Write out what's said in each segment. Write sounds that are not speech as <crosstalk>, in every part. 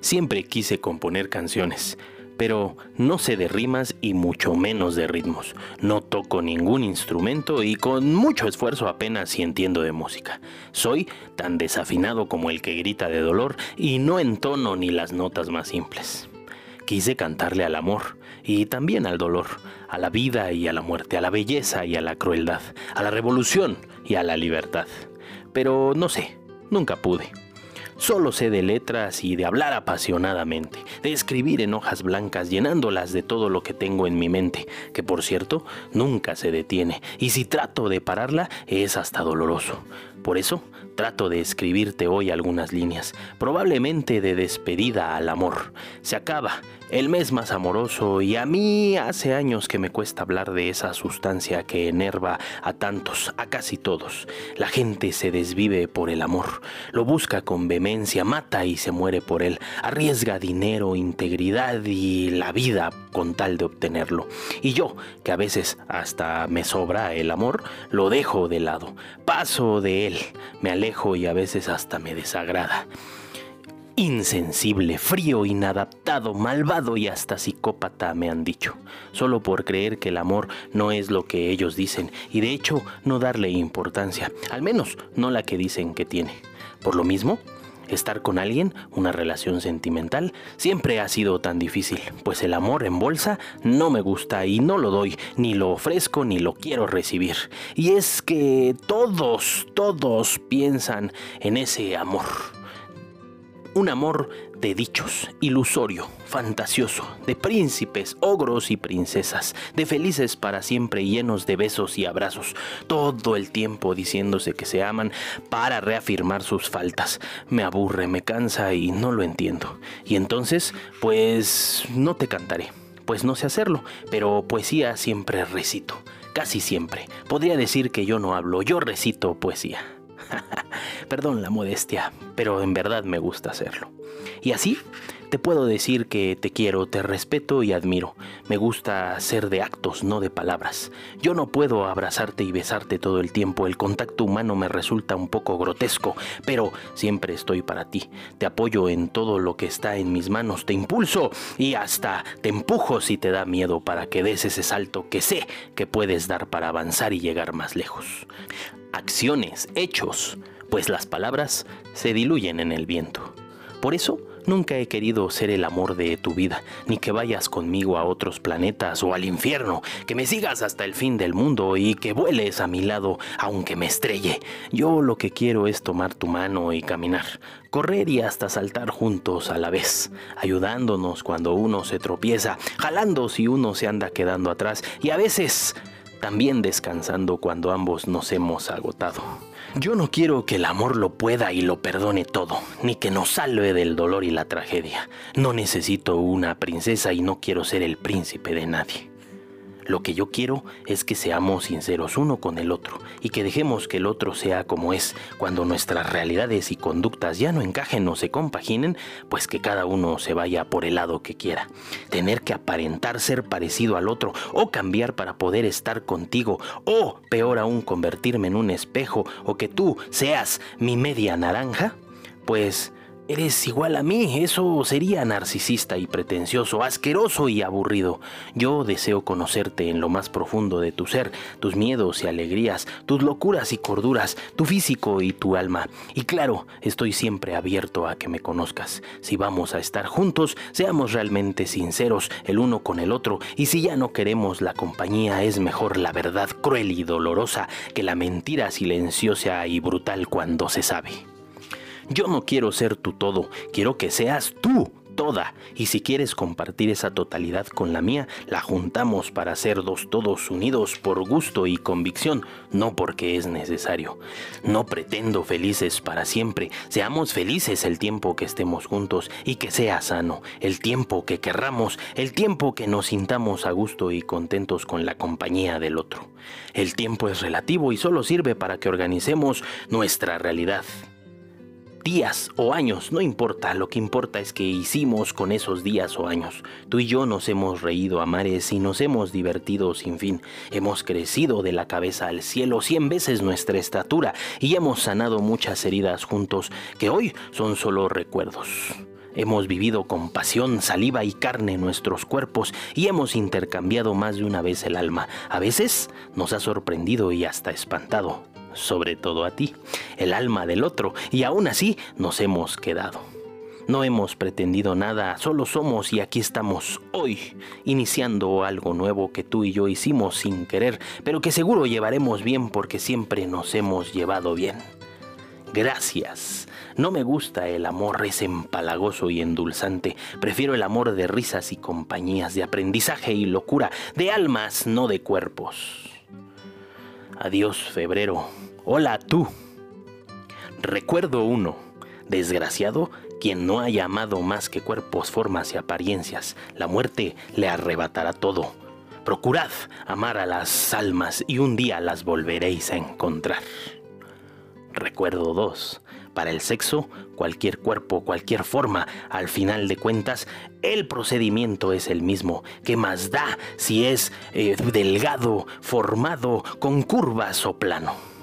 Siempre quise componer canciones, pero no sé de rimas y mucho menos de ritmos. No toco ningún instrumento y con mucho esfuerzo apenas si entiendo de música. Soy tan desafinado como el que grita de dolor y no entono ni las notas más simples. Quise cantarle al amor y también al dolor, a la vida y a la muerte, a la belleza y a la crueldad, a la revolución y a la libertad. Pero no sé, nunca pude. Solo sé de letras y de hablar apasionadamente, de escribir en hojas blancas llenándolas de todo lo que tengo en mi mente, que por cierto nunca se detiene, y si trato de pararla es hasta doloroso. Por eso trato de escribirte hoy algunas líneas, probablemente de despedida al amor. Se acaba el mes más amoroso y a mí hace años que me cuesta hablar de esa sustancia que enerva a tantos, a casi todos. La gente se desvive por el amor, lo busca con vehemencia, mata y se muere por él, arriesga dinero, integridad y la vida con tal de obtenerlo. Y yo, que a veces hasta me sobra el amor, lo dejo de lado, paso de él, me alejo y a veces hasta me desagrada. Insensible, frío, inadaptado, malvado y hasta psicópata me han dicho, solo por creer que el amor no es lo que ellos dicen y de hecho no darle importancia, al menos no la que dicen que tiene. Por lo mismo, estar con alguien, una relación sentimental, siempre ha sido tan difícil, pues el amor en bolsa no me gusta y no lo doy, ni lo ofrezco ni lo quiero recibir. Y es que todos, todos piensan en ese amor un amor de dichos, ilusorio, fantasioso, de príncipes, ogros y princesas, de felices para siempre llenos de besos y abrazos, todo el tiempo diciéndose que se aman para reafirmar sus faltas. Me aburre, me cansa y no lo entiendo. Y entonces, pues no te cantaré, pues no sé hacerlo, pero poesía siempre recito, casi siempre. Podría decir que yo no hablo, yo recito poesía. <laughs> Perdón la modestia, pero en verdad me gusta hacerlo. Y así te puedo decir que te quiero, te respeto y admiro. Me gusta ser de actos, no de palabras. Yo no puedo abrazarte y besarte todo el tiempo. El contacto humano me resulta un poco grotesco, pero siempre estoy para ti. Te apoyo en todo lo que está en mis manos, te impulso y hasta te empujo si te da miedo para que des ese salto que sé que puedes dar para avanzar y llegar más lejos acciones, hechos, pues las palabras se diluyen en el viento. Por eso, nunca he querido ser el amor de tu vida, ni que vayas conmigo a otros planetas o al infierno, que me sigas hasta el fin del mundo y que vueles a mi lado aunque me estrelle. Yo lo que quiero es tomar tu mano y caminar, correr y hasta saltar juntos a la vez, ayudándonos cuando uno se tropieza, jalando si uno se anda quedando atrás y a veces también descansando cuando ambos nos hemos agotado. Yo no quiero que el amor lo pueda y lo perdone todo, ni que nos salve del dolor y la tragedia. No necesito una princesa y no quiero ser el príncipe de nadie. Lo que yo quiero es que seamos sinceros uno con el otro y que dejemos que el otro sea como es. Cuando nuestras realidades y conductas ya no encajen o se compaginen, pues que cada uno se vaya por el lado que quiera. Tener que aparentar ser parecido al otro o cambiar para poder estar contigo o, peor aún, convertirme en un espejo o que tú seas mi media naranja, pues Eres igual a mí, eso sería narcisista y pretencioso, asqueroso y aburrido. Yo deseo conocerte en lo más profundo de tu ser, tus miedos y alegrías, tus locuras y corduras, tu físico y tu alma. Y claro, estoy siempre abierto a que me conozcas. Si vamos a estar juntos, seamos realmente sinceros el uno con el otro, y si ya no queremos la compañía, es mejor la verdad cruel y dolorosa que la mentira silenciosa y brutal cuando se sabe. Yo no quiero ser tu todo, quiero que seas tú toda. Y si quieres compartir esa totalidad con la mía, la juntamos para ser dos todos unidos por gusto y convicción, no porque es necesario. No pretendo felices para siempre, seamos felices el tiempo que estemos juntos y que sea sano, el tiempo que querramos, el tiempo que nos sintamos a gusto y contentos con la compañía del otro. El tiempo es relativo y solo sirve para que organicemos nuestra realidad días o años, no importa, lo que importa es que hicimos con esos días o años. Tú y yo nos hemos reído a mares y nos hemos divertido sin fin. Hemos crecido de la cabeza al cielo cien veces nuestra estatura y hemos sanado muchas heridas juntos que hoy son solo recuerdos. Hemos vivido con pasión, saliva y carne nuestros cuerpos y hemos intercambiado más de una vez el alma. A veces nos ha sorprendido y hasta espantado, sobre todo a ti, el alma del otro, y aún así nos hemos quedado. No hemos pretendido nada, solo somos y aquí estamos hoy, iniciando algo nuevo que tú y yo hicimos sin querer, pero que seguro llevaremos bien porque siempre nos hemos llevado bien. Gracias. No me gusta el amor ese empalagoso y endulzante. Prefiero el amor de risas y compañías, de aprendizaje y locura, de almas, no de cuerpos. Adiós, febrero. Hola, tú. Recuerdo uno. Desgraciado, quien no haya amado más que cuerpos, formas y apariencias. La muerte le arrebatará todo. Procurad amar a las almas y un día las volveréis a encontrar. Recuerdo dos. Para el sexo, cualquier cuerpo, cualquier forma, al final de cuentas, el procedimiento es el mismo. ¿Qué más da si es eh, delgado, formado, con curvas o plano?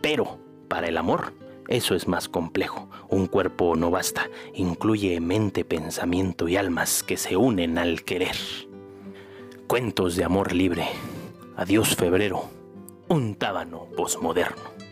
Pero, para el amor, eso es más complejo. Un cuerpo no basta, incluye mente, pensamiento y almas que se unen al querer. Cuentos de amor libre. Adiós febrero. Un tábano posmoderno.